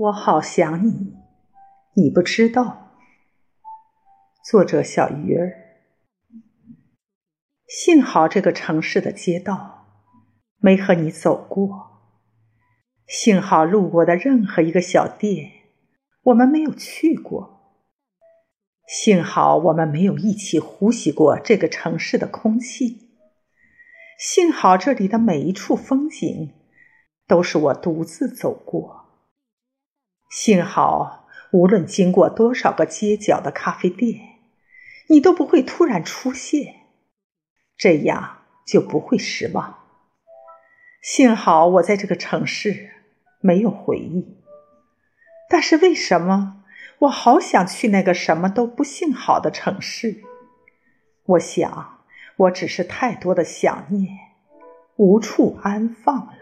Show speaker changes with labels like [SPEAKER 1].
[SPEAKER 1] 我好想你，你不知道。作者：小鱼儿。幸好这个城市的街道没和你走过，幸好路过的任何一个小店我们没有去过，幸好我们没有一起呼吸过这个城市的空气，幸好这里的每一处风景都是我独自走过。幸好，无论经过多少个街角的咖啡店，你都不会突然出现，这样就不会失望。幸好我在这个城市没有回忆，但是为什么我好想去那个什么都不幸好的城市？我想，我只是太多的想念，无处安放了。